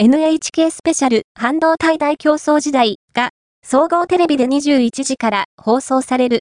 NHK スペシャル半導体大競争時代が総合テレビで21時から放送される。